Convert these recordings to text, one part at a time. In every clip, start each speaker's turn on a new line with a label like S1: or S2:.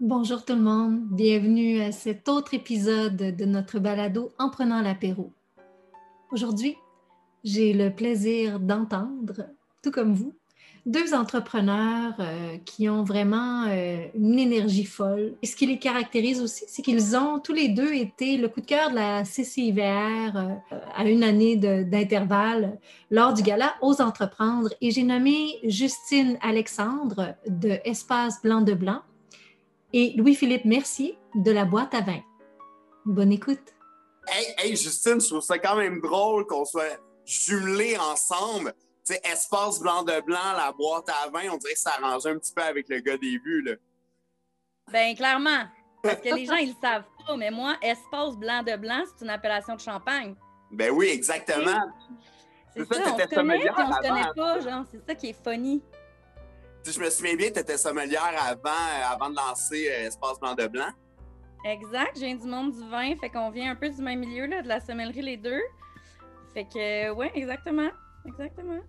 S1: Bonjour tout le monde, bienvenue à cet autre épisode de notre balado En prenant l'apéro. Aujourd'hui, j'ai le plaisir d'entendre, tout comme vous, deux entrepreneurs euh, qui ont vraiment euh, une énergie folle. Et ce qui les caractérise aussi, c'est qu'ils ont tous les deux été le coup de cœur de la CCIVR euh, à une année d'intervalle lors du gala Aux Entreprendre. Et j'ai nommé Justine Alexandre de Espace Blanc de Blanc et Louis-Philippe Mercier de la boîte à vin. Bonne écoute.
S2: Hey, hey, Justine, je trouve ça quand même drôle qu'on soit jumelés ensemble. Tu sais, espace blanc de blanc, la boîte à vin, on dirait que ça arrange un petit peu avec le gars des vues, là.
S3: Ben, clairement. Parce que les gens, ils le savent pas, mais moi, espace blanc de blanc, c'est une appellation de champagne.
S2: Ben oui, exactement.
S3: C'est ça, on se connaît, on se connaît pas, genre, c'est ça qui est funny
S2: je me souviens bien, tu étais sommelière avant, euh, avant de lancer euh, Espace Blanc de Blanc.
S3: Exact, j'ai du monde du vin, fait qu'on vient un peu du même milieu, là, de la sommellerie les deux. Fait que, ouais, exactement, exactement.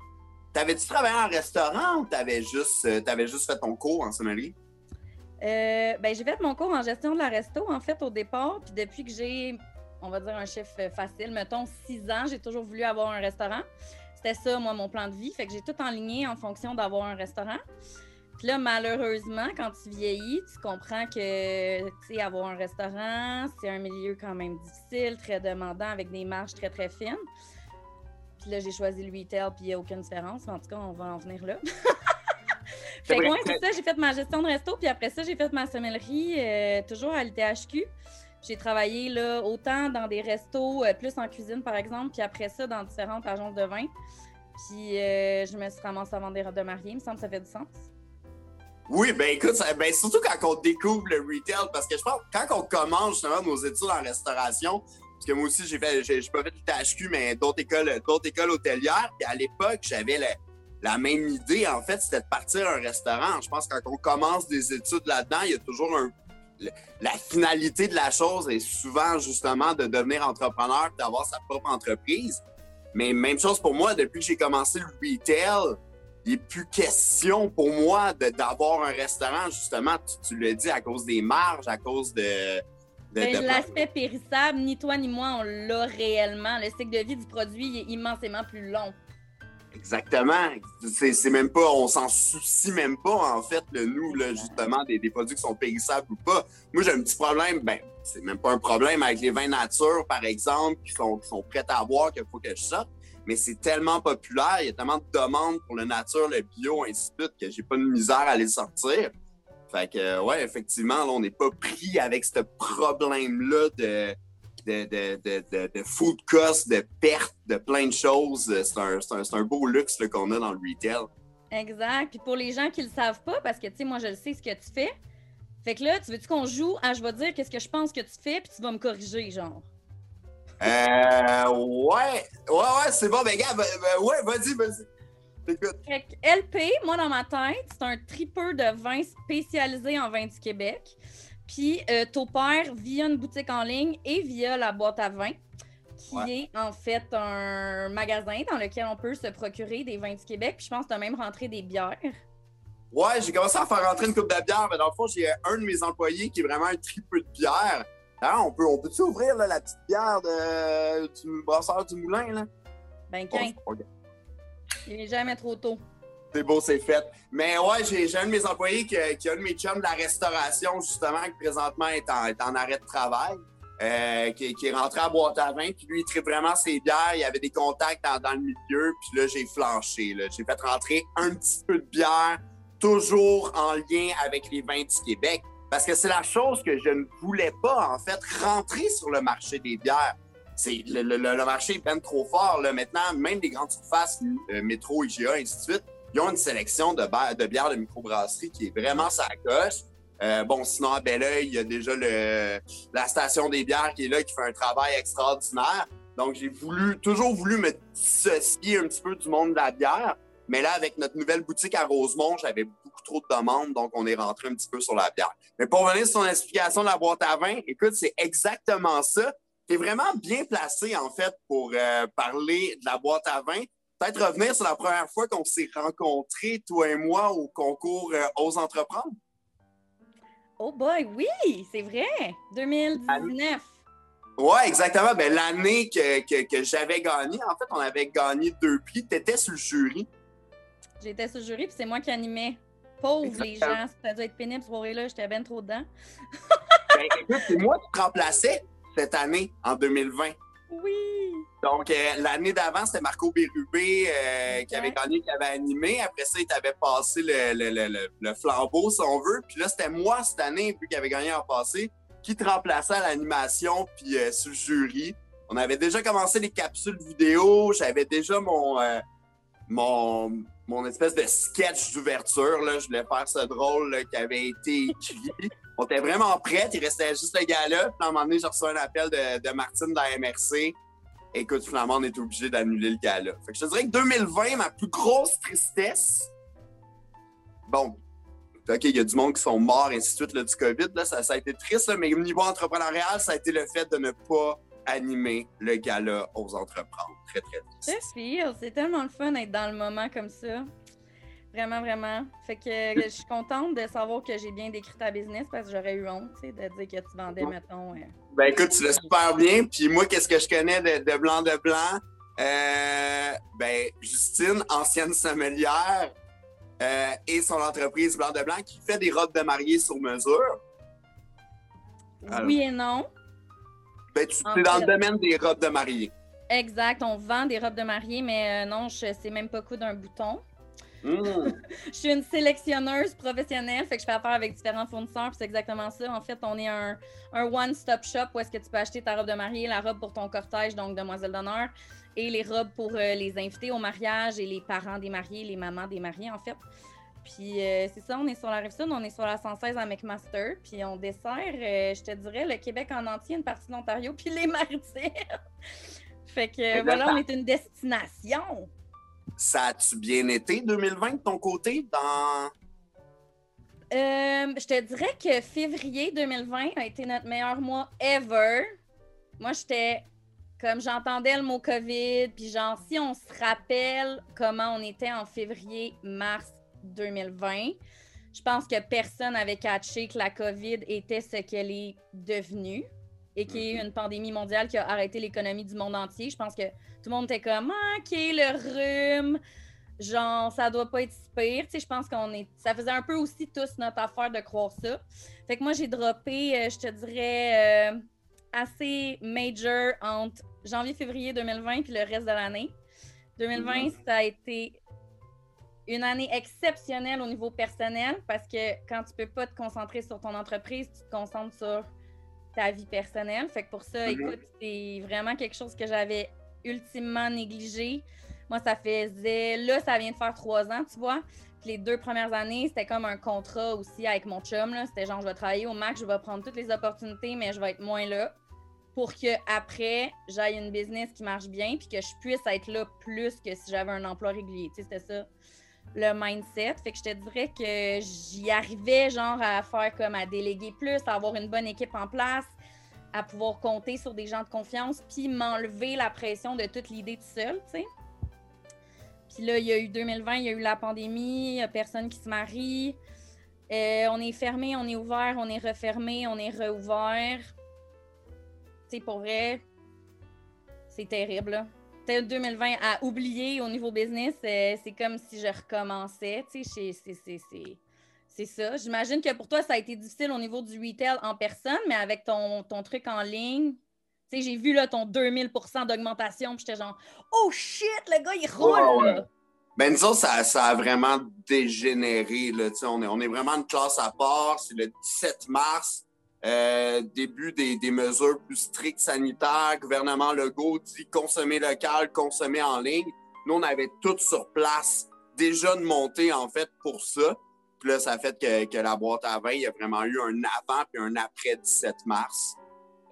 S2: T'avais-tu travaillé en restaurant ou t'avais juste, euh, avais juste fait ton cours en sommellerie?
S3: Euh, ben, j'ai fait mon cours en gestion de la resto, en fait, au départ. Puis depuis que j'ai, on va dire, un chiffre facile, mettons six ans, j'ai toujours voulu avoir un restaurant. C'était ça, moi, mon plan de vie. Fait que j'ai tout enligné en fonction d'avoir un restaurant. Puis là, malheureusement, quand tu vieillis, tu comprends que, tu sais, avoir un restaurant, c'est un milieu quand même difficile, très demandant, avec des marges très, très fines. Puis là, j'ai choisi le retail, puis il n'y a aucune différence. En tout cas, on va en venir là. fait que, ouais, c'est ça, j'ai fait ma gestion de resto, puis après ça, j'ai fait ma sommellerie, euh, toujours à l'ITHQ. J'ai travaillé là, autant dans des restos, euh, plus en cuisine par exemple, puis après ça, dans différentes agences de vin. Puis euh, je me suis ramassée à vendre des robes de mariée. Il me semble que ça fait du sens.
S2: Oui, ben écoute, ben, surtout quand on découvre le retail, parce que je pense quand on commence justement nos études en restauration, parce que moi aussi j'ai fait, j'ai, pas fait du THQ, mais d'autres écoles, d'autres écoles hôtelières, puis à l'époque, j'avais la même idée, en fait, c'était de partir un restaurant. Je pense que quand on commence des études là-dedans, il y a toujours un la finalité de la chose est souvent justement de devenir entrepreneur, d'avoir sa propre entreprise. Mais même chose pour moi, depuis que j'ai commencé le retail, il n'est plus question pour moi d'avoir un restaurant, justement, tu, le dis, à cause des marges, à cause de...
S3: Ben, l'aspect périssable, ni toi ni moi, on l'a réellement. Le cycle de vie du produit est immensément plus long.
S2: Exactement. C'est même pas, on s'en soucie même pas, en fait, le nous, là, justement, des, produits qui sont périssables ou pas. Moi, j'ai un petit problème, ben, c'est même pas un problème avec les vins nature, par exemple, qui sont, prêts à boire, qu'il faut que je sorte. Mais c'est tellement populaire, il y a tellement de demandes pour le nature, le bio, ainsi de suite, que j'ai pas de misère à les sortir. Fait que, ouais, effectivement, là, on n'est pas pris avec ce problème-là de de, de, food cost, de perte, de plein de choses. C'est un, beau luxe qu'on a dans le retail.
S3: Exact. Puis pour les gens qui le savent pas, parce que tu sais, moi je le sais ce que tu fais. Fait que là, tu veux-tu qu'on joue à je vais dire qu'est-ce que je pense que tu fais, puis tu vas me corriger, genre?
S2: Euh. Ouais. Ouais, ouais, c'est bon. Ben, gars, ben, ben, ouais, vas-y, vas-y.
S3: Fait que LP, moi dans ma tête, c'est un tripeur de vin spécialisé en vin du Québec. Puis euh, t'opères via une boutique en ligne et via la boîte à vin, qui est en fait un magasin dans lequel on peut se procurer des vins du Québec. Puis je pense que tu as même rentré des bières.
S2: Ouais, j'ai commencé à faire rentrer une coupe de bière, mais dans le fond, j'ai un de mes employés qui est vraiment un triple de bière. Ah, on peut, on peut-tu ouvrir la petite bière de, du brasseur du moulin? Là?
S3: Ben, quand? Il n'est jamais trop tôt.
S2: C'est beau, c'est fait. Mais ouais, j'ai un de mes employés qui, qui, a un de mes chums de la restauration, justement, qui présentement est en, arrêt de travail, euh, qui, est rentré à boîte à vin. Puis lui, il traite vraiment ses bières. Il avait des contacts dans, dans le milieu. Puis là, j'ai flanché. J'ai fait rentrer un petit peu de bière, toujours en lien avec les vins du Québec. Parce que c'est la chose que je ne voulais pas, en fait, rentrer sur le marché des bières. Le, marché est bien trop fort. Là. Maintenant, même des grandes surfaces, euh, métro, IGA, ainsi de suite, ils ont une sélection de, bières de microbrasserie qui est vraiment sa. Euh, bon, sinon, à Belleuil, il y a déjà le, la station des bières qui est là, qui fait un travail extraordinaire. Donc, j'ai voulu, toujours voulu me dissocier un petit peu du monde de la bière. Mais là, avec notre nouvelle boutique à Rosemont, j'avais beaucoup trop de demandes, donc on est rentré un petit peu sur la bière. Mais pour revenir sur ton explication de la boîte à vin, écoute, c'est exactement ça. Tu es vraiment bien placé, en fait, pour euh, parler de la boîte à vin peut-être revenir sur la première fois qu'on s'est rencontrés, toi et moi, au concours euh, Ose entreprendre?
S3: Oh boy, oui, c'est vrai. 2019.
S2: Ouais, exactement. Ben, l'année que, que, que j'avais gagné, en fait, on avait gagné deux prix. Tu étais sur le jury.
S3: J'étais sur le jury, puis c'est moi qui animais. Pauvre les gens, ça doit être pénible, ce soirée-là, j'étais ben trop dedans.
S2: Ben, écoute, c'est moi qui te remplaçais cette année, en 2020.
S3: Oui!
S2: Donc, euh, l'année d'avant, c'était Marco Bérubé euh, qui avait gagné, qui avait animé. Après ça, il t'avait passé le, le- le- le- flambeau, si on veut. Puis là, c'était moi, cette année, vu qu'il avait gagné en passé, qui te remplaçait à l'animation puis euh, sur le jury. On avait déjà commencé les capsules vidéo. J'avais déjà mon, euh, mon, mon espèce de sketch d'ouverture. là. Je voulais faire ce drôle là, qui avait été écrit. On était vraiment prêts. Il restait juste le gars-là. Puis à un moment donné, j'ai reçu un appel de, de Martine de la MRC. Écoute, finalement, on est obligé d'annuler le gala. Fait que je te dirais que 2020, ma plus grosse tristesse. Bon, OK, il y a du monde qui sont morts, et ainsi de suite, là, du COVID. Là, ça, a été triste, là, mais au niveau entrepreneurial, ça a été le fait de ne pas animer le gala aux entreprendre. Très, très triste.
S3: c'est tellement le fun d'être dans le moment comme ça. Vraiment, vraiment. Fait que euh, je suis contente de savoir que j'ai bien décrit ta business parce que j'aurais eu honte, de dire que tu vendais, mettons. euh,
S2: Ben écoute, tu l'as super bien. Puis moi, qu'est-ce que je connais de, de Blanc de Blanc? Euh, ben, Justine, ancienne sommelière, euh, et son entreprise Blanc de Blanc qui fait des robes de mariée sur mesure. Alors.
S3: Oui et non.
S2: Ben, tu es dans le domaine des robes de mariée.
S3: Exact, on vend des robes de mariée, mais euh, non, je sais même pas coudre un bouton.
S2: Mmh.
S3: Je suis une sélectionneuse professionnelle, fait que je fais affaire avec différents fournisseurs, c'est exactement ça. En fait, on est un, un one-stop shop où est-ce que tu peux acheter ta robe de mariée, la robe pour ton cortège, donc demoiselle d'honneur, et les robes pour euh, les invités au mariage et les parents des mariés, les mamans des mariés, en fait. Puis euh, c'est ça, on est sur la rive sud, on est sur la 116 à McMaster, puis on dessert, euh, je te dirais, le Québec en entier, une partie de l'Ontario, puis les Maritimes. fait que voilà, on est une destination.
S2: Ça a-tu bien été 2020 de ton côté? Dans...
S3: Euh, je te dirais que février 2020 a été notre meilleur mois ever. Moi, j'étais comme j'entendais le mot COVID, puis genre, si on se rappelle comment on était en février-mars 2020, je pense que personne n'avait catché que la COVID était ce qu'elle est devenue et qu'il y a eu une pandémie mondiale qui a arrêté l'économie du monde entier. Je pense que tout le monde était comme, Ah, OK, le rhume, genre, ça doit pas être si pire. Tu sais, je pense qu'on est. Ça faisait un peu aussi tous notre affaire de croire ça. Fait que moi, j'ai droppé, euh, je te dirais, euh, assez major entre janvier-février 2020 puis le reste de l'année. 2020,
S2: Mhm.
S3: ça a été une année exceptionnelle au niveau personnel parce que quand tu peux pas te concentrer sur ton entreprise, tu te concentres sur ta vie personnelle. Fait que pour ça,
S2: Mhm.
S3: écoute, c'est vraiment quelque chose que j'avais ultimement négligé. Moi, ça faisait. Là, ça vient de faire trois ans, tu vois. Puis les deux premières années, c'était comme un contrat aussi avec mon chum. C'était genre, je vais travailler au max, je vais prendre toutes les opportunités, mais je vais être moins là pour que après j'aille une business qui marche bien puis que je puisse être là plus que si j'avais un emploi régulier. Tu sais, c'était ça le mindset. Fait que je te dirais que j'y arrivais genre à faire comme à déléguer plus, à avoir une bonne équipe en place, à pouvoir compter sur des gens de confiance, puis m'enlever la pression de toute l'idée tout seul, tu sais. Puis là, il y a eu 2020, il y a eu la pandémie, il y a personne qui se marie. Euh, on est fermé, on est ouvert, on est refermé, on est rouvert. Tu sais, pour vrai, c'est terrible. là. Peut-être 2020 à oublier au niveau business, euh, c'est comme si je recommençais. Tu sais, c'est- c'est- c'est- c'est- c'est ça. J'imagine que pour toi, ça a été difficile au niveau du retail en personne, mais avec ton, ton truc en ligne, tu sais, j'ai vu là, ton 2000% d'augmentation, puis j'étais genre, oh shit, le gars, il roule!
S2: Ouais, ouais.
S3: là.
S2: Ben, nous autres, ça, ça a vraiment dégénéré. Là, Tu sais, on, est, on est vraiment une classe à part. C'est le 17 mars, euh, début des, des mesures plus strictes sanitaires. Gouvernement Legault dit consommer local, consommer en ligne. Nous, on avait tout sur place, déjà de monter, en fait, pour ça. Puis là, ça a fait que, que la boîte à vin, il y a vraiment eu un avant puis un après 17 mars.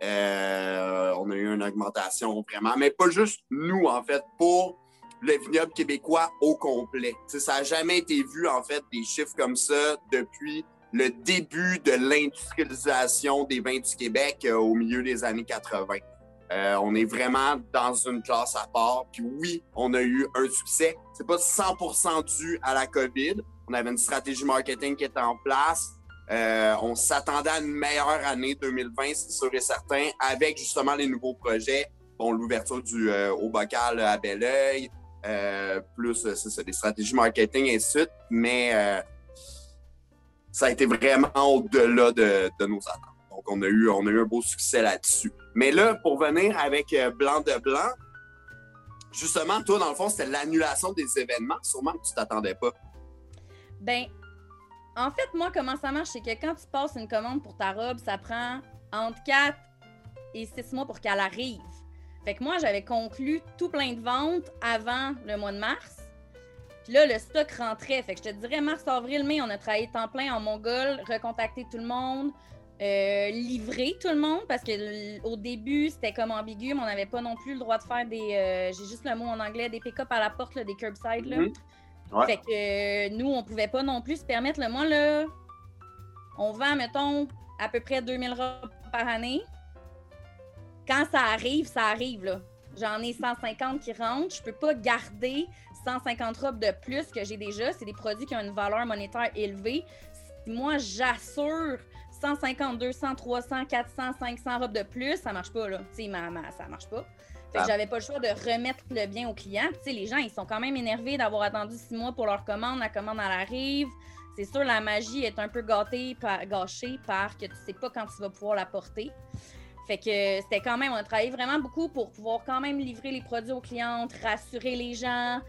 S2: Euh, on a eu une augmentation vraiment, mais pas juste nous, en fait, pour le vignoble québécois au complet. Ça n'a jamais été vu, en fait, des chiffres comme ça depuis le début de l'industrialisation des vins du Québec euh, au milieu des années 80. Euh, on est vraiment dans une classe à part. Puis oui, on a eu un succès. C'est pas 100% dû à la COVID. On avait une stratégie marketing qui était en place. Euh, on s'attendait à une meilleure année 2020, c'est sûr et certain, avec justement les nouveaux projets. Bon, l'ouverture du euh, au bocal à Belleuil, euh, plus c'est des stratégies marketing et ainsi de suite. Mais ça a été vraiment au-delà de, nos attentes. Donc, on a eu, on a eu un beau succès là-dessus. Mais là, pour venir avec Blanc de Blanc, justement, toi, dans le fond, c'était l'annulation des événements. Sûrement que tu t'attendais pas.
S3: Ben, en fait, moi, comment ça marche, c'est que quand tu passes une commande pour ta robe, ça prend entre 4 et 6 mois pour qu'elle arrive. Fait que moi, j'avais conclu tout plein de ventes avant le mois de mars. Puis là, le stock rentrait. Fait que je te dirais, mars, avril, mai, on a travaillé temps plein en Mongol, recontacté tout le monde, euh, livré tout le monde, parce qu'au début, c'était comme ambigu, mais on n'avait pas non plus le droit de faire des. Euh, j'ai juste le mot en anglais, des pick-up à la porte, des curbside. Là. Mm-hmm. Fait que euh, nous, on pouvait pas non plus se permettre. Le moi, là, on vend, mettons, à peu près 2000 robes par année. Quand ça arrive, ça arrive, là. J'en ai 150 qui rentrent. Je peux pas garder 150 robes de plus que j'ai déjà. C'est des produits qui ont une valeur monétaire élevée. Si moi, j'assure 150, 200, 300, 400, 500 robes de plus, ça marche pas, là. Tu sais, ça marche pas. Fait que ah. j'avais pas le choix de remettre le bien au client. Tu sais, les gens, ils sont quand même énervés d'avoir attendu six mois pour leur commande. La commande, elle arrive. C'est sûr, la magie est un peu gâtée, par, gâchée par que tu sais pas quand tu vas pouvoir la porter. Fait que c'était quand même, on a travaillé vraiment beaucoup pour pouvoir quand même livrer les produits aux clientes, rassurer les gens,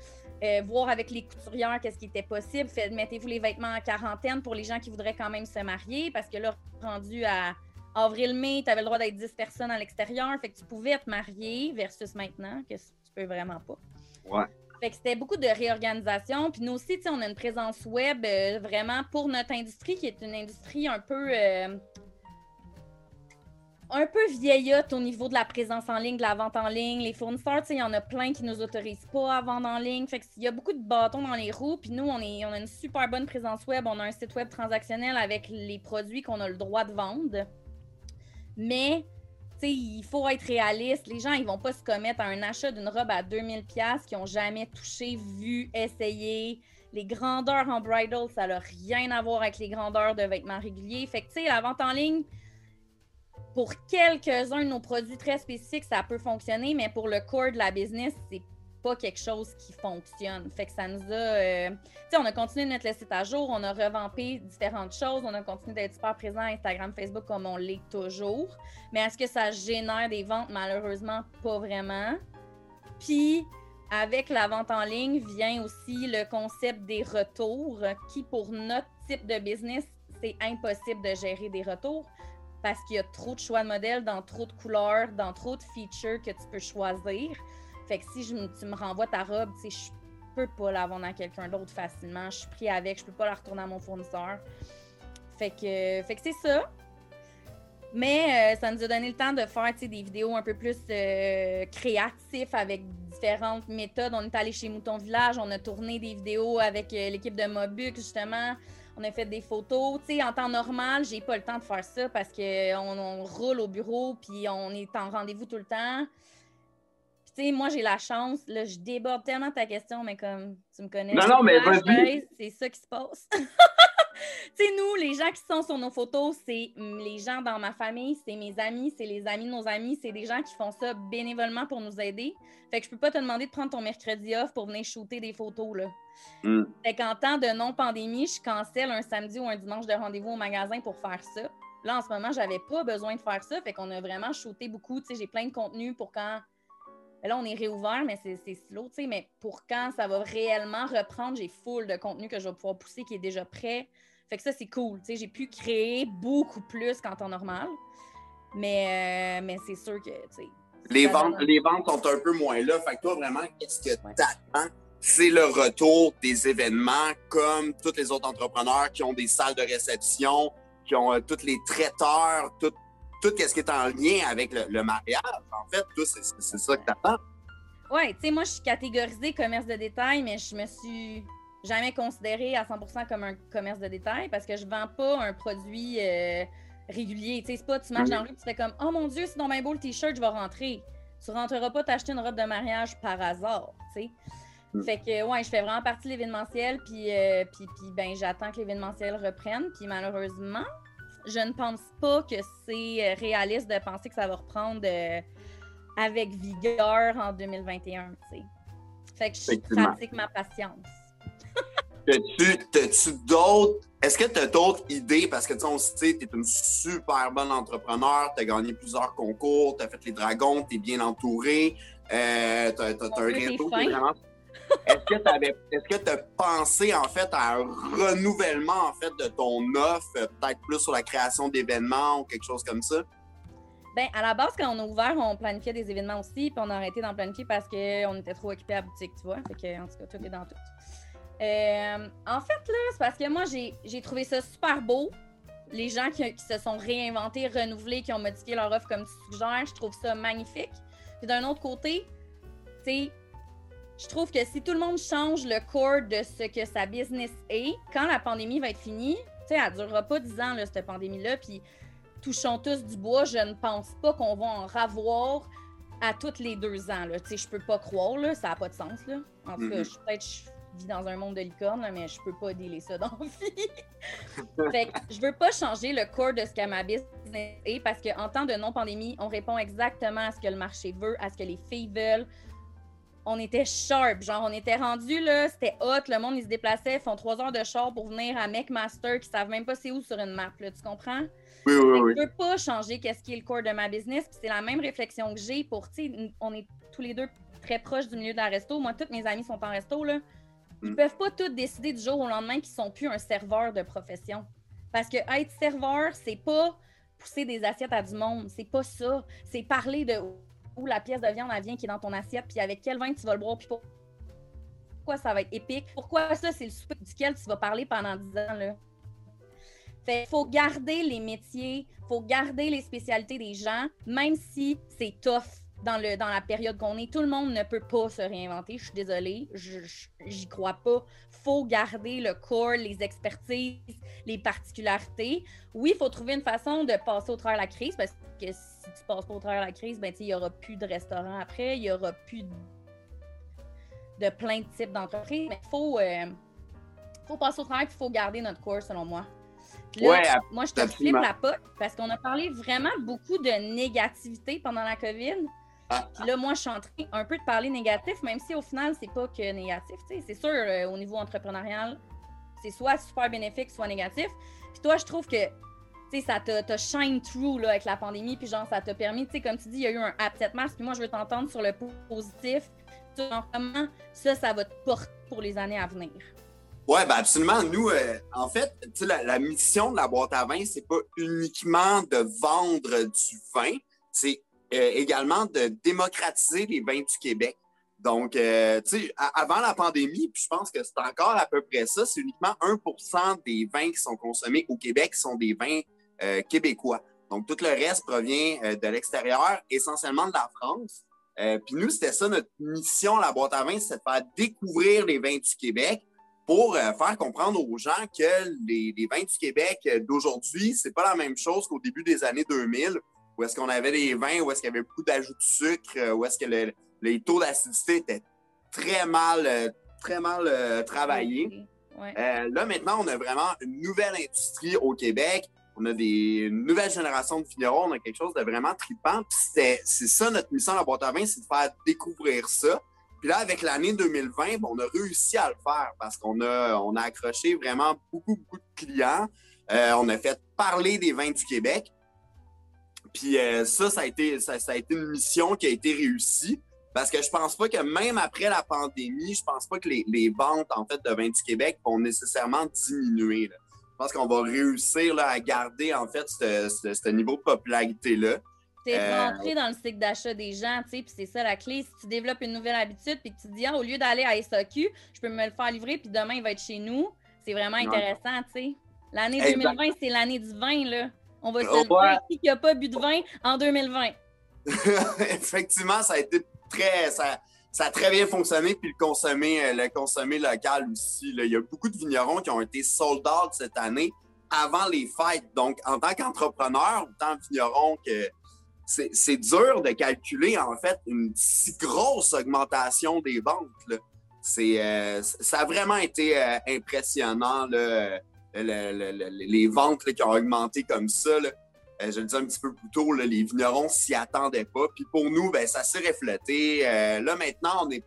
S3: euh, voir avec les couturières qu'est-ce qui était possible. Mettez-vous les vêtements en quarantaine pour les gens qui voudraient quand même se marier parce que là, rendu à avril-mai, tu avais le droit d'être 10 personnes à l'extérieur. Fait que tu pouvais te marier versus maintenant, que tu peux vraiment pas.
S2: Ouais.
S3: Fait que c'était beaucoup de réorganisation. Puis nous aussi, on a une présence web euh, vraiment pour notre industrie, qui est une industrie un peu. Euh, un peu vieillotte au niveau de la présence en ligne, de la vente en ligne. Les fournisseurs, il y en a plein qui nous autorisent pas à vendre en ligne. Fait qu'il y a beaucoup de bâtons dans les roues. Puis nous, on, est, a une super bonne présence web. On a un site web transactionnel avec les produits qu'on a le droit de vendre. Mais, il faut être réaliste. Les gens, ils vont pas se commettre à un achat d'une robe à 2000 pièces qu'ils ont jamais touché, vu, essayé. Les grandeurs en bridal, ça n'a rien à voir avec les grandeurs de vêtements réguliers. Fait que, tu sais, la vente en ligne, pour quelques-uns de nos produits très spécifiques, ça peut fonctionner, mais pour le core de la business, c'est pas quelque chose qui fonctionne. Fait que ça nous a. Euh, on a continué de mettre le site à jour, on a revampé différentes choses, on a continué d'être super présent à Instagram, Facebook comme on l'est toujours. Mais est-ce que ça génère des ventes? Malheureusement, pas vraiment. Puis, avec la vente en ligne vient aussi le concept des retours, qui pour notre type de business, c'est impossible de gérer des retours parce qu'il y a trop de choix de modèles, dans trop de couleurs, dans trop de features que tu peux choisir. Fait que si je, tu me renvoies ta robe, tu sais, je peux pas la vendre à quelqu'un d'autre facilement. Je suis pris avec, je peux pas la retourner à mon fournisseur. Fait que, fait que c'est ça. Mais euh, ça nous a donné le temps de faire des vidéos un peu plus euh, créatives avec différentes méthodes. On est allé chez Mouton Village, on a tourné des vidéos avec euh, l'équipe de Mobuk, justement. On a fait des photos. sais, en temps normal, j'ai pas le temps de faire ça parce qu'on on roule au bureau puis on est en rendez-vous tout le temps moi, j'ai la chance, là, je déborde tellement ta question, mais comme tu me connais,
S2: non, non, mais
S3: c'est ça qui se passe. tu sais, nous, les gens qui sont sur nos photos, c'est les gens dans ma famille, c'est mes amis, c'est les amis de nos amis, c'est des gens qui font ça bénévolement pour nous aider. Fait que je peux pas te demander de prendre ton mercredi off pour venir shooter des photos, là. Mm. Fait qu'en temps de non-pandémie, je cancelle un samedi ou un dimanche de rendez-vous au magasin pour faire ça. Là, en ce moment, j'avais pas besoin de faire ça. Fait qu'on a vraiment shooté beaucoup. Tu sais, j'ai plein de contenu pour quand Là, on est réouvert, mais c'est slow, tu sais. Mais pour quand ça va réellement reprendre, j'ai full de contenu que je vais pouvoir pousser qui est déjà prêt. Fait que ça, c'est cool. J'ai pu créer beaucoup plus qu'en temps normal. Mais, euh, mais c'est sûr que.
S2: Les ventes, les ventes sont un peu moins là. Fait que toi, vraiment, qu'est-ce que tu attends? C'est le retour des événements comme tous les autres entrepreneurs qui ont des salles de réception, qui ont euh, tous les traiteurs, tout, tout ce qui est en lien avec le, mariage, en fait, c'est ça que tu attends.
S3: Oui, tu sais, moi, je suis catégorisée commerce de détail, mais je me suis jamais considérée à 100% comme un commerce de détail parce que je vends pas un produit euh, régulier. Tu sais, c'est pas, tu marches dans la rue tu fais comme, oh mon Dieu, c'est dans bien beau le t-shirt, je vais rentrer. Tu rentreras pas t'acheter une robe de mariage par hasard, tu sais. Mm. Fait que, ouais, je fais vraiment partie de l'événementiel, puis, euh, puis, puis ben, j'attends que l'événementiel reprenne. Puis malheureusement, je ne pense pas que c'est réaliste de penser que ça va reprendre euh, avec vigueur en 2021, tu sais. Fait que je pratique ma patience.
S2: T'as-tu d'autres. Est-ce que tu as d'autres idées? Parce que tu sais, on sait, tu es une super bonne entrepreneur, tu as gagné plusieurs concours, tu as fait les dragons, tu es bien entouré, euh, tu as, un réseau vraiment. Est-ce que tu as pensé en fait à un renouvellement en fait de ton offre, peut-être plus sur la création d'événements ou quelque chose comme ça?
S3: Bien, à la base, quand on a ouvert, on planifiait des événements aussi, puis on a arrêté d'en planifier parce qu'on était trop occupés à la boutique, tu vois. Fait que, en tout cas, tout est dans tout. Euh, en fait, là, c'est parce que moi, j'ai trouvé ça super beau. Les gens qui, se sont réinventés, renouvelés, qui ont modifié leur offre comme tu suggères, je trouve ça magnifique. Puis d'un autre côté, tu sais, je trouve que si tout le monde change le corps de ce que sa business est, quand la pandémie va être finie, tu sais, elle ne durera pas 10 ans, là, cette pandémie-là, puis touchons tous du bois, je ne pense pas qu'on va en ravoir à toutes les deux ans. Tu sais, je peux pas croire, là, ça n'a pas de sens. Là. En tout cas, mm-hmm. peut-être vis dans un monde de licorne, mais je peux pas dealer ça dans vie. fait que je veux pas changer le corps de ce business est parce qu'en temps de non-pandémie, on répond exactement à ce que le marché veut, à ce que les filles veulent. On était sharp, genre on était rendu là, c'était hot, le monde ils se déplaçait, font trois heures de char pour venir à McMaster qui savent même pas c'est où sur une map, là, tu comprends?
S2: Oui, oui, oui.
S3: Je veux pas changer qu'est-ce qui est le corps de ma business, c'est la même réflexion que j'ai pour, tu sais, on est tous les deux très proches du milieu de la resto. Moi, toutes mes amies sont en resto, là. Ils ne mm. peuvent pas tous décider du jour au lendemain qu'ils sont plus un serveur de profession. Parce que être serveur, c'est pas pousser des assiettes à du monde. C'est pas ça. C'est parler de où la pièce de viande vient qui est dans ton assiette, puis avec quel vin tu vas le boire, puis pourquoi ça va être épique. Pourquoi ça, c'est le souper duquel tu vas parler pendant 10 ans. Là? Fait faut garder les métiers, faut garder les spécialités des gens, même si c'est tough dans, le, dans la période qu'on est. Tout le monde ne peut pas se réinventer. Je suis désolée, j'y crois pas. faut garder le corps, les expertises, les particularités. Oui, il faut trouver une façon de passer au travers de la crise parce que si tu passes pas au travers de la crise, ben, il n'y aura plus de restaurants après, il n'y aura plus de, plein de types d'entreprises. Mais il faut, euh, faut passer au travers il faut garder notre corps, selon moi. moi, je te flippe la pote parce qu'on a parlé vraiment beaucoup de négativité pendant la COVID. Puis là, moi, je suis en train un peu de parler négatif, même si au final, c'est pas que négatif. C'est sûr, euh, au niveau entrepreneurial, c'est soit super bénéfique, soit négatif. Puis toi, je trouve que ça t'a shine through là, avec la pandémie, puis genre, ça t'a permis, tu sais, comme tu dis, il y a eu un upset mask, puis moi, je veux t'entendre sur le positif. comment ça, ça va te porter pour les années à venir?
S2: Oui, ben absolument. Nous, euh, en fait, la, la mission de la boîte à vin, c'est pas uniquement de vendre du vin, c'est euh, également de démocratiser les vins du Québec. Donc, euh, tu sais, avant la pandémie, puis je pense que c'est encore à peu près ça, c'est uniquement 1% des vins qui sont consommés au Québec sont des vins euh, québécois. Donc, tout le reste provient de l'extérieur, essentiellement de la France. puis nous, c'était ça notre mission, la boîte à vins, c'est de faire découvrir les vins du Québec pour faire comprendre aux gens que les, les vins du Québec d'aujourd'hui, c'est pas la même chose qu'au début des années 2000 où est-ce qu'on avait des vins, où est-ce qu'il y avait beaucoup d'ajout de sucre, euh, où est-ce que les taux d'acidité étaient très mal, euh, très mal euh, travaillés. là, maintenant, on a vraiment une nouvelle industrie au Québec. On a des, une nouvelle génération de vignerons. On a quelque chose de vraiment trippant. c'est ça notre mission à la boîte à vin, c'est de faire découvrir ça. Puis là, avec l'année 2020, on a réussi à le faire parce qu'on a, on a accroché vraiment beaucoup, beaucoup de clients. on a fait parler des vins du Québec. Puis euh, ça, ça a, été, ça, a été une mission qui a été réussie. Parce que je pense pas que même après la pandémie, je pense pas que les, ventes en fait de vin du Québec vont nécessairement diminuer. Je pense qu'on va réussir là, à garder en fait ce, niveau de popularité-là.
S3: C'est euh... rentrer dans le cycle d'achat des gens, tu sais, puis c'est ça la clé. Si tu développes une nouvelle habitude, puis que tu te dis, ah, au lieu d'aller à SAQ, je peux me le faire livrer, puis demain, il va être chez nous, c'est vraiment intéressant, tu sais. L'année 2020, c'est l'année du vin, là. On va se oh, dire qui n'a pas bu de vin en 2020.
S2: Effectivement, ça a été très. Ça, ça, a très bien fonctionné. Puis le consommer, euh, le consommer local aussi. Il y a beaucoup de vignerons qui ont été sold out cette année avant les fêtes. Donc, en tant qu'entrepreneur, autant vigneron que. C'est dur de calculer, en fait, une si grosse augmentation des ventes. c'est, ça a vraiment été impressionnant, les ventes qui ont augmenté comme ça. je le disais un petit peu plus tôt, les vignerons s'y attendaient pas. Puis pour nous, ben, ça s'est reflété. là, maintenant, on est,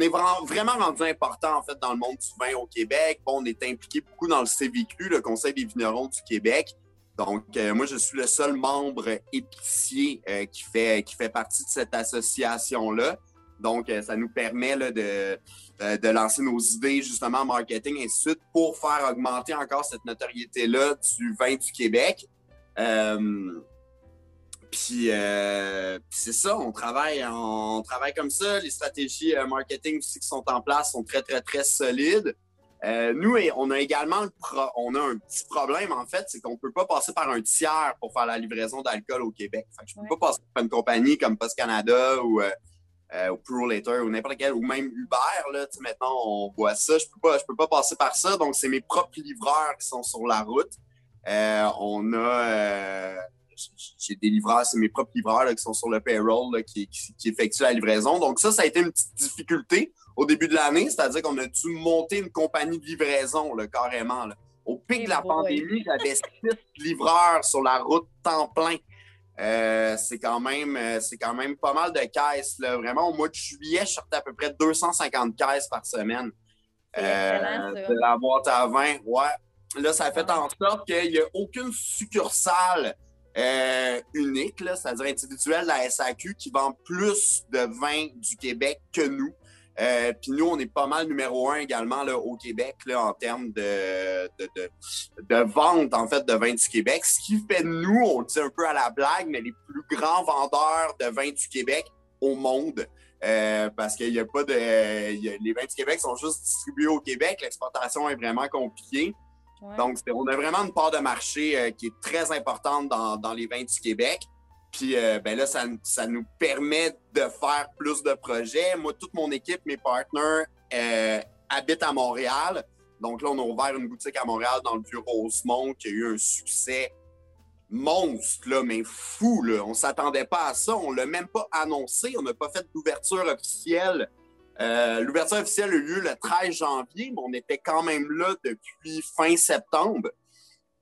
S2: est vraiment, rendu important en fait dans le monde du vin au Québec. on est impliqué beaucoup dans le CVQ, le Conseil des vignerons du Québec. Donc, euh, moi, je suis le seul membre épicier euh, qui, fait, qui fait partie de cette association-là. Donc, euh, ça nous permet de, de lancer nos idées justement en marketing et suite pour faire augmenter encore cette notoriété-là du vin du Québec. Euh, puis, c'est ça, on travaille, on travaille comme ça. Les stratégies euh, marketing aussi qui sont en place sont très, très, très solides. Euh, nous, on a également on a un petit problème, en fait, c'est qu'on ne peut pas passer par un tiers pour faire la livraison d'alcool au Québec. je ne peux pas passer par une compagnie comme Post Canada ou, ou Pro Later ou n'importe quelle, ou même Uber. Là, maintenant, on voit ça. Je ne peux, pas, peux pas passer par ça. Donc, c'est mes propres livreurs qui sont sur la route. on a j'ai des livreurs, c'est mes propres livreurs qui sont sur le payroll qui, effectuent la livraison. Donc ça, ça a été une petite difficulté au début de l'année, c'est-à-dire qu'on a dû monter une compagnie de livraison carrément. Au pic de la pandémie, j'avais six livreurs sur la route temps plein. Euh, c'est quand même euh, c'est quand même pas mal de caisses. Vraiment, au mois de juillet, je sortais à peu près 250 caisses par semaine. Euh, de la boîte à vin. Ouais. Là, ça a fait en sorte qu'il n'y a aucune succursale euh, unique, c'est-à-dire individuel, la SAQ, qui vend plus de vin du Québec que nous. Euh, puis nous, on est pas mal numéro un également là, au Québec là, en termes de, de, vente en fait de vin du Québec. Ce qui fait nous, on le dit un peu à la blague, mais les plus grands vendeurs de vin du Québec au monde. Euh, parce qu'il n'y a pas de. les vins du Québec sont juste distribués au Québec. L'exportation est vraiment compliquée. Donc, on a vraiment une part de marché euh, qui est très importante dans, les vins du Québec. Puis euh, ben là, ça, nous permet de faire plus de projets. Moi, toute mon équipe, mes partenaires euh, habitent à Montréal. Donc là, on a ouvert une boutique à Montréal dans le vieux Rosemont qui a eu un succès monstre, là, mais fou. Là. On ne s'attendait pas à ça. On ne l'a même pas annoncé. On n'a pas fait d'ouverture officielle euh, l'ouverture officielle a eu lieu le 13 janvier, mais on était quand même là depuis fin septembre.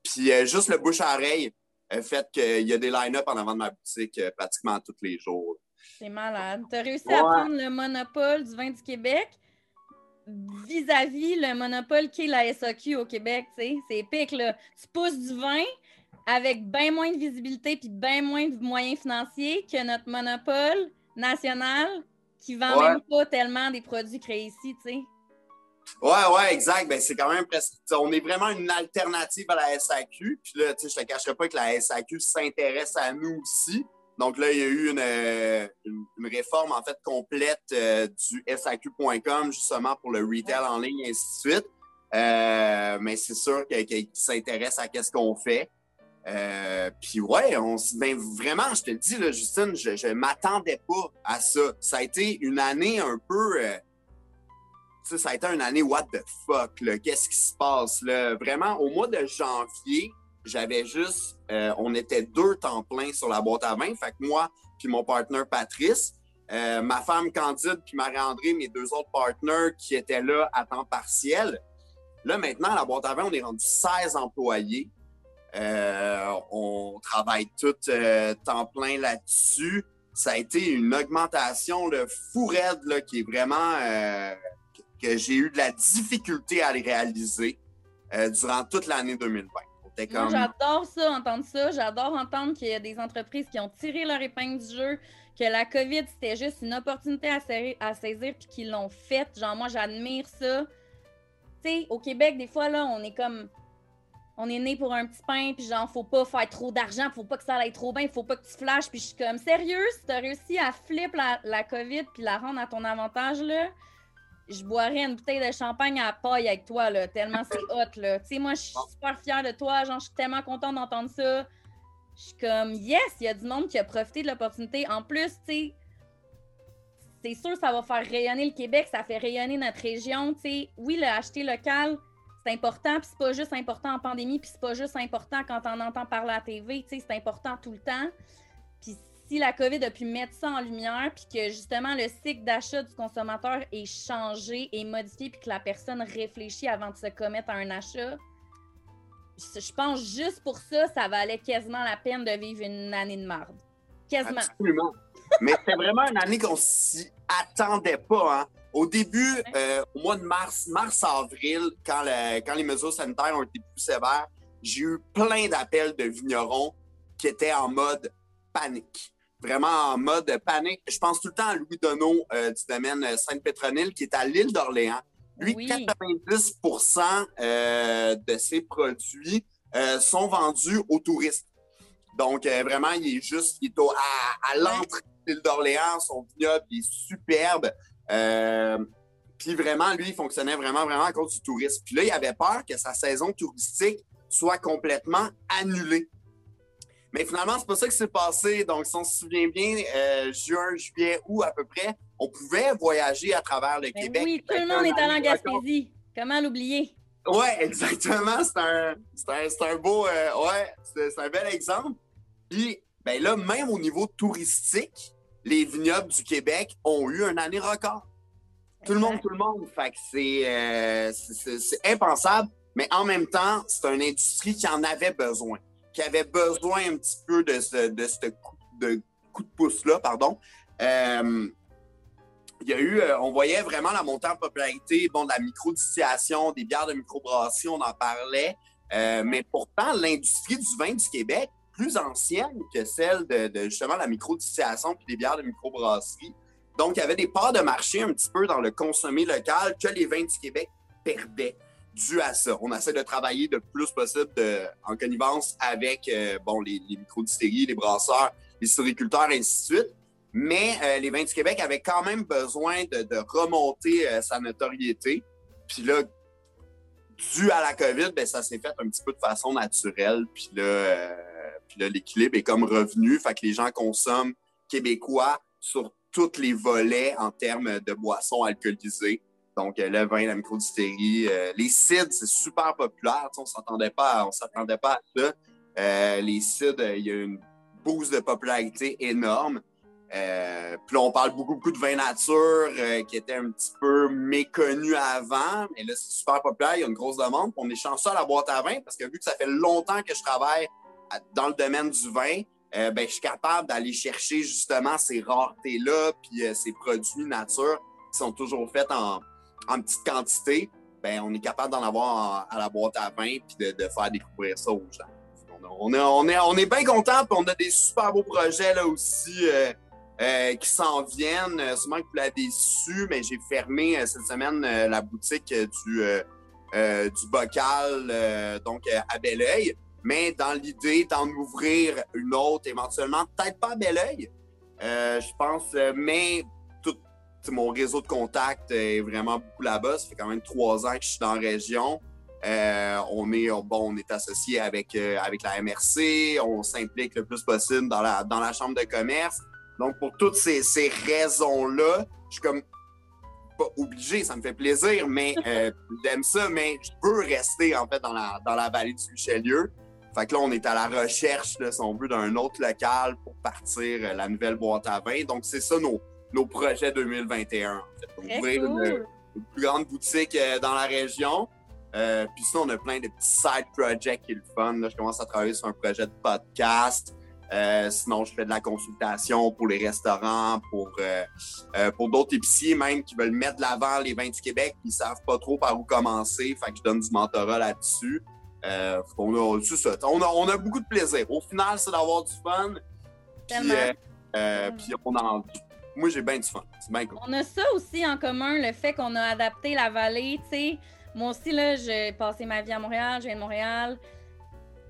S2: Puis euh, juste le bouche à oreille fait qu'il y a des line-up en avant de ma boutique euh, pratiquement tous les jours.
S3: C'est malade. Tu as réussi à prendre le monopole du vin du Québec vis-à-vis le monopole qui est la SAQ au Québec. C'est épique. Là. Tu pousses du vin avec bien moins de visibilité puis bien moins de moyens financiers que notre monopole national qui vend même pas tellement des produits créés ici, tu sais.
S2: Ouais, ouais, exact. Ben, c'est quand même presque. On est vraiment une alternative à la SAQ. Puis là, tu sais, je te cacherai pas que la SAQ s'intéresse à nous aussi. Donc là, il y a eu une, euh, réforme en fait complète euh, du SAQ.com justement pour le retail en ligne et ainsi de suite. Euh, mais c'est sûr qu'il s'intéresse à qu'est-ce qu'on fait. Puis ouais, on, ben vraiment, je te le dis, Justine, je ne m'attendais pas à ça. Ça a été une année un peu. Euh, ça a été une année what the fuck, qu'est-ce qui se passe là? Vraiment, au mois de janvier, j'avais juste. Euh, on était deux temps plein sur la boîte à vin. Fait que moi, puis mon partenaire Patrice. ma femme Candide puis Marie-André, mes deux autres partenaires qui étaient là à temps partiel. Là, maintenant, la boîte à vin, on est rendu 16 employés. Euh, on travaille tout euh, temps plein là-dessus. Ça a été une augmentation de fou raide là, qui est vraiment euh, que j'ai eu de la difficulté à les réaliser durant toute l'année 2020.
S3: J'adore ça, entendre ça. J'adore entendre qu'il y a des entreprises qui ont tiré leur épingle du jeu, que la COVID, c'était juste une opportunité à, à saisir puis qu'ils l'ont faite. Genre, moi, j'admire ça. Tu sais, au Québec, des fois, là, on est comme on est né pour un petit pain, puis genre, faut pas faire trop d'argent, faut pas que ça aille trop bien, faut pas que tu flashes. Puis je suis comme, sérieux, si t'as réussi à flipper la, COVID puis la rendre à ton avantage, là, je boirais une bouteille de champagne à paille avec toi, là, tellement c'est hot, là. Tu sais, moi, je suis super fière de toi, genre, je suis tellement contente d'entendre ça. Je suis comme, yes, il y a du monde qui a profité de l'opportunité. En plus, tu sais, c'est sûr, ça va faire rayonner le Québec, ça fait rayonner notre région, tu sais. Oui, le acheter local, c'est important, puis c'est pas juste important en pandémie, puis c'est pas juste important quand on entend parler à la TV, c'est important tout le temps. Puis si la COVID a pu mettre ça en lumière, puis que justement le cycle d'achat du consommateur est changé et modifié, puis que la personne réfléchit avant de se commettre à un achat, je pense juste pour ça, ça valait quasiment la peine de vivre une année de marde. Quasiment.
S2: Absolument. Mais c'est vraiment une année qu'on s'y attendait pas. Hein. Au début, euh, au mois de mars, mars-avril, quand, quand les mesures sanitaires ont été plus sévères, j'ai eu plein d'appels de vignerons qui étaient en mode panique. Vraiment en mode panique. Je pense tout le temps à Louis Donneau euh, du domaine Sainte-Pétronille qui est à l'île d'Orléans. Lui, 90% euh, de ses produits euh, sont vendus aux touristes. Donc, vraiment, il est juste il est à, l'entrée de l'île d'Orléans. Son vignoble est superbe. puis vraiment, lui, il fonctionnait vraiment, vraiment à cause du tourisme. Puis là, il avait peur que sa saison touristique soit complètement annulée. Mais finalement, c'est pas ça qui s'est passé. Donc, si on se souvient bien, euh, juin, juillet, août à peu près, on pouvait voyager à travers le Québec.
S3: Oui, tout le monde est allé en Gaspésie. Comment l'oublier?
S2: Oui, exactement. C'est un, un, un, beau, euh, ouais, c'est un bel exemple. Puis, ben là, même au niveau touristique, les vignobles du Québec ont eu un année record. Tout le monde, tout le monde. Fait que c'est euh, impensable, mais en même temps, c'est une industrie qui en avait besoin qui avait besoin un petit peu de ce, de ce coup, de, coup de pouce-là, pardon. Euh, il y a eu, euh, on voyait vraiment la montée en popularité bon, de la microdistillation, des bières de microbrasserie, on en parlait. Euh, mais pourtant, l'industrie du vin du Québec, plus ancienne que celle de, de justement la microdistillation puis des bières de microbrasserie. Donc, il y avait des parts de marché un petit peu dans le consommé local que les vins du Québec perdaient dû à ça. On essaie de travailler le plus possible en connivence avec euh, les, les microdistilleries, les brasseurs, les sériculteurs, et ainsi de suite. Mais euh, les vins du Québec avaient quand même besoin de, remonter euh, sa notoriété. Puis là, dû à la COVID, ben, ça s'est fait un petit peu de façon naturelle. Puis là l'équilibre est comme revenu. Fait que les gens consomment québécois sur tous les volets en termes de boissons alcoolisées. Donc, euh, le vin, la microdistérie. Euh, les cides, c'est super populaire. on ne s'attendait pas, s'attendait pas à ça. Euh, les cides, il y a une boost de popularité énorme. puis on parle beaucoup, beaucoup de vin nature qui était un petit peu méconnu avant. Mais là, c'est super populaire. Il y a une grosse demande. on est chanceux à la boîte à vin parce que vu que ça fait longtemps que je travaille dans le domaine du vin, ben, je suis capable d'aller chercher justement ces raretés-là puis ces produits nature qui sont toujours faits en, en petite quantité, ben, on est capable d'en avoir à la boîte à vin puis de, faire découvrir ça aux gens. On, est, on, est, on est bien content, puis on a des super beaux projets là aussi euh, euh, qui s'en viennent. Euh, sûrement que vous l'avez su, mais j'ai fermé cette semaine la boutique du, du bocal donc à Belleuil. Mais dans l'idée d'en ouvrir une autre éventuellement, peut-être pas à Belleuil, je pense, mais mon réseau de contacts est vraiment beaucoup là-bas. Ça fait quand même trois ans que je suis dans la région. Euh, on est bon, on est associé avec, euh, avec la MRC, on s'implique le plus possible dans la, dans la chambre de commerce. Donc, pour toutes ces, ces raisons-là, je suis comme pas obligé, ça me fait plaisir, mais euh, j'aime ça, mais je peux rester en fait dans la, dans la vallée du Richelieu. Fait que là, on est à la recherche, là, si on veut, d'un autre local pour partir la nouvelle boîte à vin. Donc, c'est ça nos, nos projets 2021. En fait. Ouvrir une, plus grande boutique euh, dans la région. Euh, puis sinon, on a plein de petits side projects qui sont le fun. Là, je commence à travailler sur un projet de podcast. Euh, sinon, je fais de la consultation pour les restaurants, pour, pour d'autres épiciers même qui veulent mettre de l'avant les vins du Québec, puis ils savent pas trop par où commencer. Fait que je donne du mentorat là-dessus. on, a, ça. On, a, on a beaucoup de plaisir. Au final, c'est d'avoir du fun. Puis, puis on en moi, j'ai bien du fun. C'est bien cool.
S3: On a ça aussi en commun, le fait qu'on a adapté la vallée. Tu sais, moi aussi, j'ai passé ma vie à Montréal, je viens de Montréal.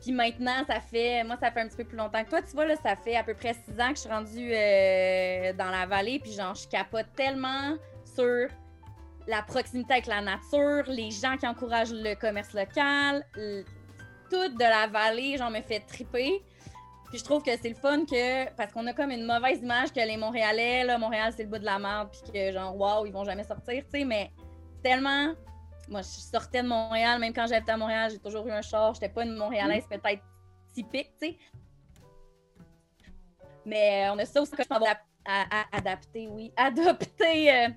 S3: Puis maintenant, ça fait, moi, ça fait un petit peu plus longtemps que toi. Tu vois, là, ça fait à peu près six ans que je suis rendue euh, dans la vallée. Puis genre, je capote tellement sur la proximité avec la nature, les gens qui encouragent le commerce local, tout de la vallée, genre, me fait triper. Puis je trouve que c'est le fun que, parce qu'on a comme une mauvaise image que les Montréalais, là, Montréal, c'est le bout de la merde, puis que genre, waouh, ils vont jamais sortir, tu sais, mais tellement. Moi, je sortais de Montréal, même quand j'habitais à Montréal, j'ai toujours eu un char. J'étais pas une Montréalaise mm. peut-être typique, tu sais. Mais on a ça aussi qu'on va adapter, oui, adopter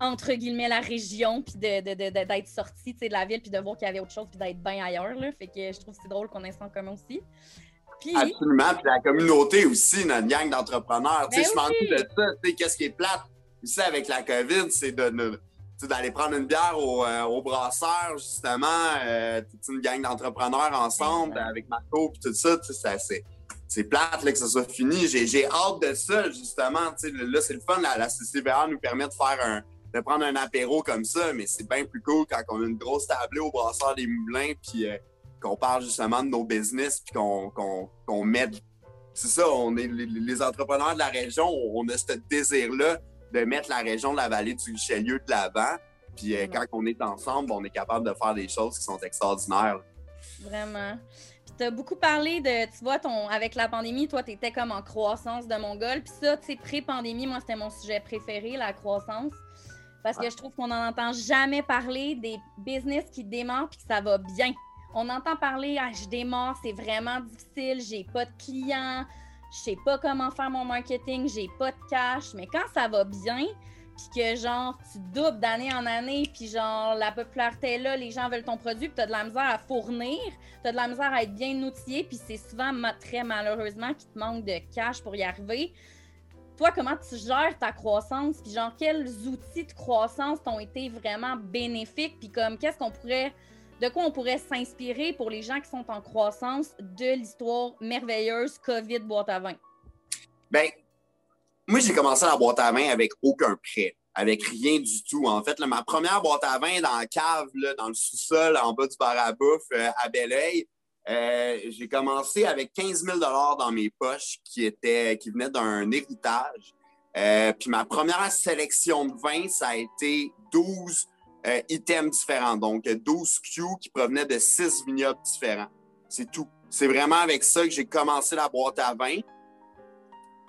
S3: entre guillemets la région, puis d'être sorti de la ville, puis de voir qu'il y avait autre chose, puis d'être bien ailleurs. Là. Fait que je trouve que c'est drôle qu'on ait ça en commun aussi.
S2: Absolument, puis la communauté aussi, notre gang d'entrepreneurs.
S3: Ben
S2: je m'en de ça. Qu'est-ce qui est plate ici avec la COVID, c'est de, d'aller prendre une bière au, euh, au brasseur, justement, euh, une gang d'entrepreneurs ensemble avec Marco, puis tout ça. C'est c'est plate là, que ça soit fini. J'ai hâte de ça, justement. Là, c'est le fun. La, la CCBA nous permet de faire un, de prendre un apéro comme ça, mais c'est bien plus cool quand on a une grosse tablée au brasseur des moulins, puis euh, qu'on parle justement de nos business, puis qu'on qu met. C'est ça, on est les, entrepreneurs de la région, on a ce désir-là de mettre la région de la vallée du Richelieu de l'avant. Puis euh, quand on est ensemble, on est capable de faire des choses qui sont extraordinaires.
S3: Vraiment. Puis tu as beaucoup parlé de, tu vois, ton, avec la pandémie, toi, tu étais comme en croissance de Mongol. Puis ça, tu sais, pré-pandémie, moi, c'était mon sujet préféré, la croissance. Parce que je trouve qu'on n'en entend jamais parler des business qui démarrent puis que ça va bien. On entend parler, ah, je démarre, c'est vraiment difficile, j'ai pas de clients, je sais pas comment faire mon marketing, j'ai pas de cash. Mais quand ça va bien, puis que genre tu doubles d'année en année, puis genre la popularité est là, les gens veulent ton produit, puis tu as de la misère à fournir, tu as de la misère à être bien outillé, puis c'est souvent très malheureusement qu'il te manque de cash pour y arriver toi, comment tu gères ta croissance? Puis genre, quels outils de croissance t'ont été vraiment bénéfiques? Puis comme, qu'est-ce qu'on pourrait, de quoi on pourrait s'inspirer pour les gens qui sont en croissance de l'histoire merveilleuse COVID boîte à vin?
S2: Bien, moi, j'ai commencé la boîte à vin avec aucun prêt, avec rien du tout. En fait, ma première boîte à vin dans la cave, dans le sous-sol, en bas du bar à bouffe, euh, à Belleuil, euh, j'ai commencé avec 15 000 dans mes poches qui, étaient, qui venaient d'un héritage. Euh, puis ma première sélection de vin, ça a été 12 euh, items différents, donc 12 Q qui provenaient de 6 vignobles différents. C'est tout. C'est vraiment avec ça que j'ai commencé la boîte à vin.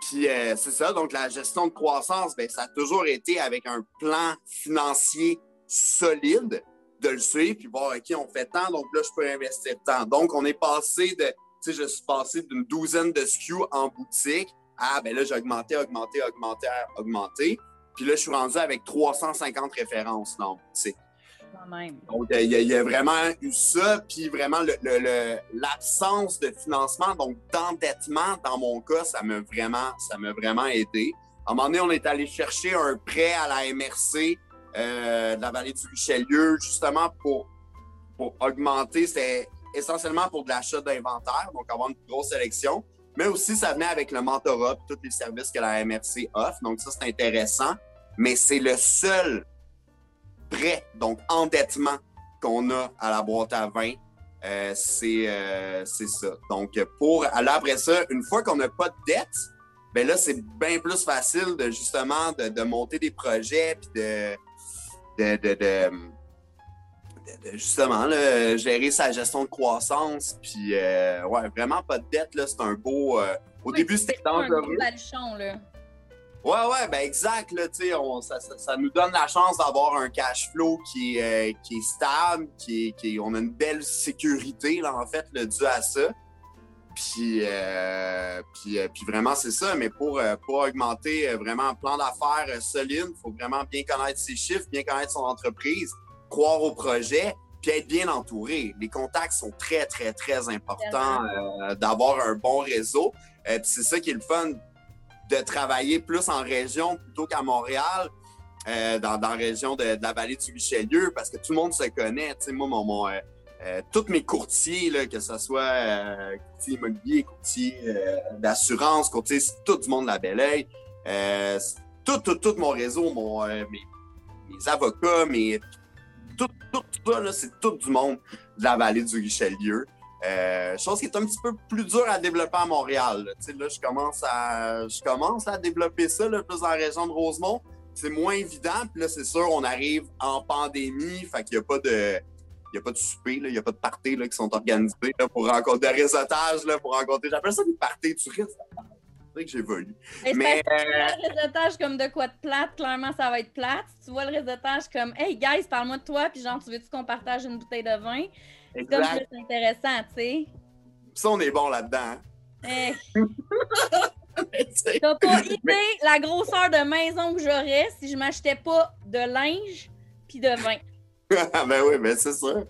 S2: Puis c'est ça, donc la gestion de croissance, bien, ça a toujours été avec un plan financier solide de le suivre, puis voir, OK, on fait tant, donc là, je peux investir tant. Donc, on est passé de, tu sais, je suis passé d'une douzaine de SKU en boutique à, ben là, j'ai augmenté, augmenté, augmenté, augmenté. Puis là, je suis rendu avec 350 références boutique. Donc, il y, a vraiment eu ça, puis vraiment l'absence de financement, donc d'endettement, dans mon cas, ça m'a vraiment, ça vraiment aidé. À un moment donné, on est allé chercher un prêt à la MRC euh, de la vallée du Richelieu, justement pour, pour augmenter, c'est essentiellement pour de l'achat d'inventaire, donc avoir une grosse sélection. Mais aussi, ça venait avec le mentorat tous les services que la MRC offre. Donc, ça, c'est intéressant. Mais c'est le seul prêt, donc endettement qu'on a à la boîte à vin. Euh, euh, c'est ça. Donc, pour aller après ça, une fois qu'on n'a pas de dette, ben là, c'est bien plus facile de justement de, de monter des projets puis de, de, justement gérer sa gestion de croissance. Puis, euh, ouais, vraiment pas de dette. C'est un beau. Au début, c'était dangereux. Ouais, ouais, ben exact. Là, on, ça, ça, nous donne la chance d'avoir un cash flow qui est, euh, qui est stable, qui qui on a une belle sécurité, là, en fait, le dû à ça. Puis, puis, puis, vraiment, c'est ça. Mais pour, pour augmenter vraiment un plan d'affaires solide, il faut vraiment bien connaître ses chiffres, bien connaître son entreprise, croire au projet, puis être bien entouré. Les contacts sont très, très, très importants d'avoir un bon réseau. puis c'est ça qui est le fun de travailler plus en région plutôt qu'à Montréal. dans, dans, la région de, la vallée du Richelieu, parce que tout le monde se connaît. Tu sais, moi, mon, mon euh, tous mes courtiers, là, que ce soit euh, courtier immobilier, courtier euh, d'assurance, courtier, c'est tout du monde de la Belle euh, tout, tout, tout mon réseau, mon, mes, mes, avocats, mes, tout, tout, tout ça, c'est tout du monde de la vallée du Richelieu. Chose qui est un petit peu plus dur à développer à Montréal. Là, là je commence à je commence à développer ça là, plus dans la région de Rosemont. C'est moins évident. Puis là, c'est sûr, on arrive en pandémie, fait qu'il n'y a pas de il n'y a pas de souper, il n'y a pas de parties qui sont organisés là, pour rencontrer des réseautage, là, pour rencontrer. J'appelle ça des parties tu risques. C'est vrai que j'évolue.
S3: Mais. Euh... le réseautage comme de quoi de plate, clairement, ça va être plate. tu vois le réseautage comme Hey, guys, parle-moi de toi, puis genre, tu veux-tu qu'on partage une bouteille de vin? C'est comme c'est intéressant, tu sais.
S2: Ça, on est bon là-dedans. Hein?
S3: T'as pas idée la grosseur de maison que j'aurais si je m'achetais pas de linge puis de vin.
S2: ben oui, ben c'est ça.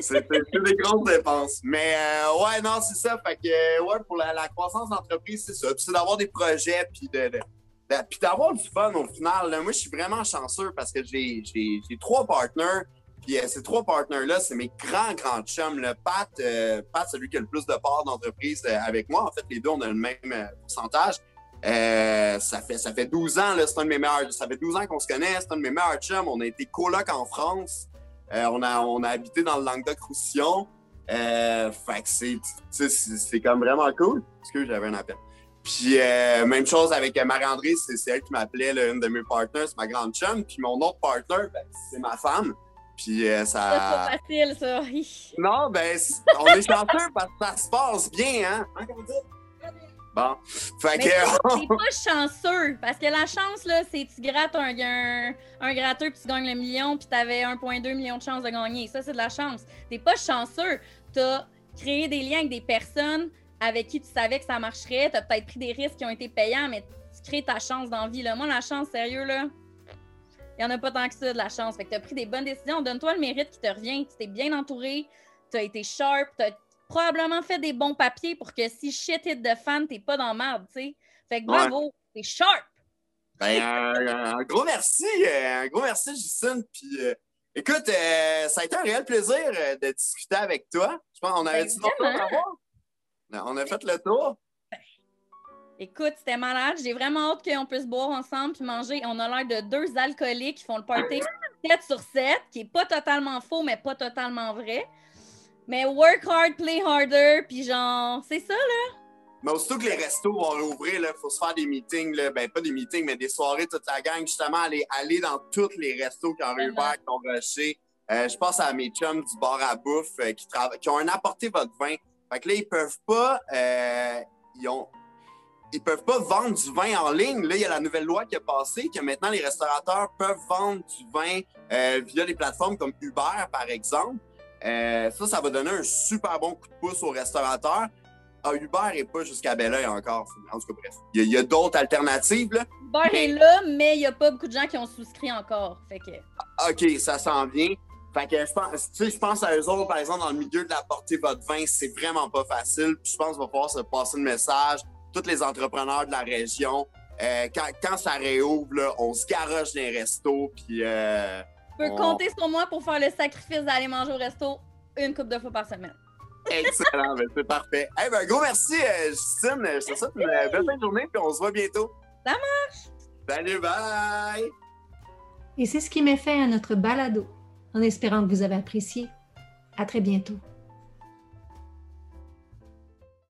S2: C'est des grosses dépenses. Mais euh, ouais, non, c'est ça. Fait que, ouais, pour la, croissance d'entreprise, c'est ça. Puis c'est d'avoir des projets, puis de, puis d'avoir du fun au final. moi, je suis vraiment chanceux parce que j'ai trois partenaires. Puis euh, ces trois partenaires-là, c'est mes grands, grands chums. Le Pat, euh, Pat, celui qui a le plus de parts d'entreprise avec moi. En fait, les deux, on a le même pourcentage. ça, fait, ça fait 12 ans, c'est un de mes meilleurs. Ça fait 12 ans qu'on se connaît, c'est un de mes meilleurs chums. On a été coloc en France. Euh, on, a, on a habité dans le Languedoc-Roussillon. Euh, fait que c'est comme vraiment cool. que j'avais un appel. Puis euh, même chose avec Marie-André, c'est elle qui m'appelait, une de mes partners, ma grande chum. Puis mon autre partner, ben, c'est ma femme. Puis ça. C'est
S3: pas facile, ça.
S2: non, ben, on est chanceux parce que ça se passe bien, hein? hein Bon. Fait que.
S3: C'est pas chanceux. Parce que la chance, là, c'est tu grattes un, un, un gratteur puis tu gagnes le million puis t'avais 1,2 million de chances de gagner. Ça, c'est de la chance. T'es pas chanceux. T'as créé des liens avec des personnes avec qui tu savais que ça marcherait. T'as peut-être pris des risques qui ont été payants, mais tu crées ta chance dans la vie. Là. Moi, la chance, sérieux, là. Il n'y en a pas tant que ça de la chance. Fait que tu as pris des bonnes décisions. Donne-toi le mérite qui te revient. Tu t'es bien entouré. Tu as été sharp. Tu probablement fait des bons papiers pour que si shit hit de fan, t'es pas dans merde, tu sais. Fait que bravo, t'es sharp!
S2: Ben, un, gros merci, euh, un gros merci, Justine. Puis, euh, écoute, euh, ça a été un réel plaisir de discuter avec toi. Je pense qu'on avait dit ben, On a fait le tour.
S3: Écoute, c'était malade. J'ai vraiment hâte qu'on puisse boire ensemble puis manger. On a l'air de deux alcooliques qui font le party 7 sur 7, qui est pas totalement faux, mais pas totalement vrai. Mais work hard, play harder, puis genre, c'est ça, là.
S2: Mais aussitôt que les restos vont rouvrir, il faut se faire des meetings, là. ben pas des meetings, mais des soirées, toute la gang, justement, aller, aller dans tous les restos qui ont réouvert, qui ont rushé. Euh, je pense à mes chums du bar à bouffe euh, qui, qui ont un apporté votre vin. Fait que là, ils peuvent pas, euh, ils ont, ils peuvent pas vendre du vin en ligne. Là, il y a la nouvelle loi qui a passé que maintenant les restaurateurs peuvent vendre du vin via des plateformes comme Uber, par exemple. Euh, ça, ça va donner un super bon coup de pouce aux restaurateurs. Ah, Uber n'est pas jusqu'à Belleuil encore. En tout cas, bref. Il y a, d'autres alternatives. Là.
S3: Uber est là, mais il n'y a pas beaucoup de gens qui ont souscrit encore. Fait que...
S2: Ah, OK, ça s'en vient. Fait que je pense, je pense à eux autres, par exemple, dans le milieu de la portée votre vin, c'est vraiment pas facile. Puis je pense qu'il va falloir se passer le message. Tous les entrepreneurs de la région, euh, quand, ça réouvre, on se garoche dans les restos. Puis. Euh,
S3: peux compter sur moi pour faire le sacrifice d'aller manger au resto une coupe de fois par semaine.
S2: Excellent, ben, c'est parfait. Eh ben, gros merci, euh, Justine. Je te souhaite une belle fin de journée, puis on se voit bientôt.
S3: Ça marche!
S2: Salut, bye!
S1: Et c'est ce qui met fait à notre balado, en espérant que vous avez apprécié. À très bientôt.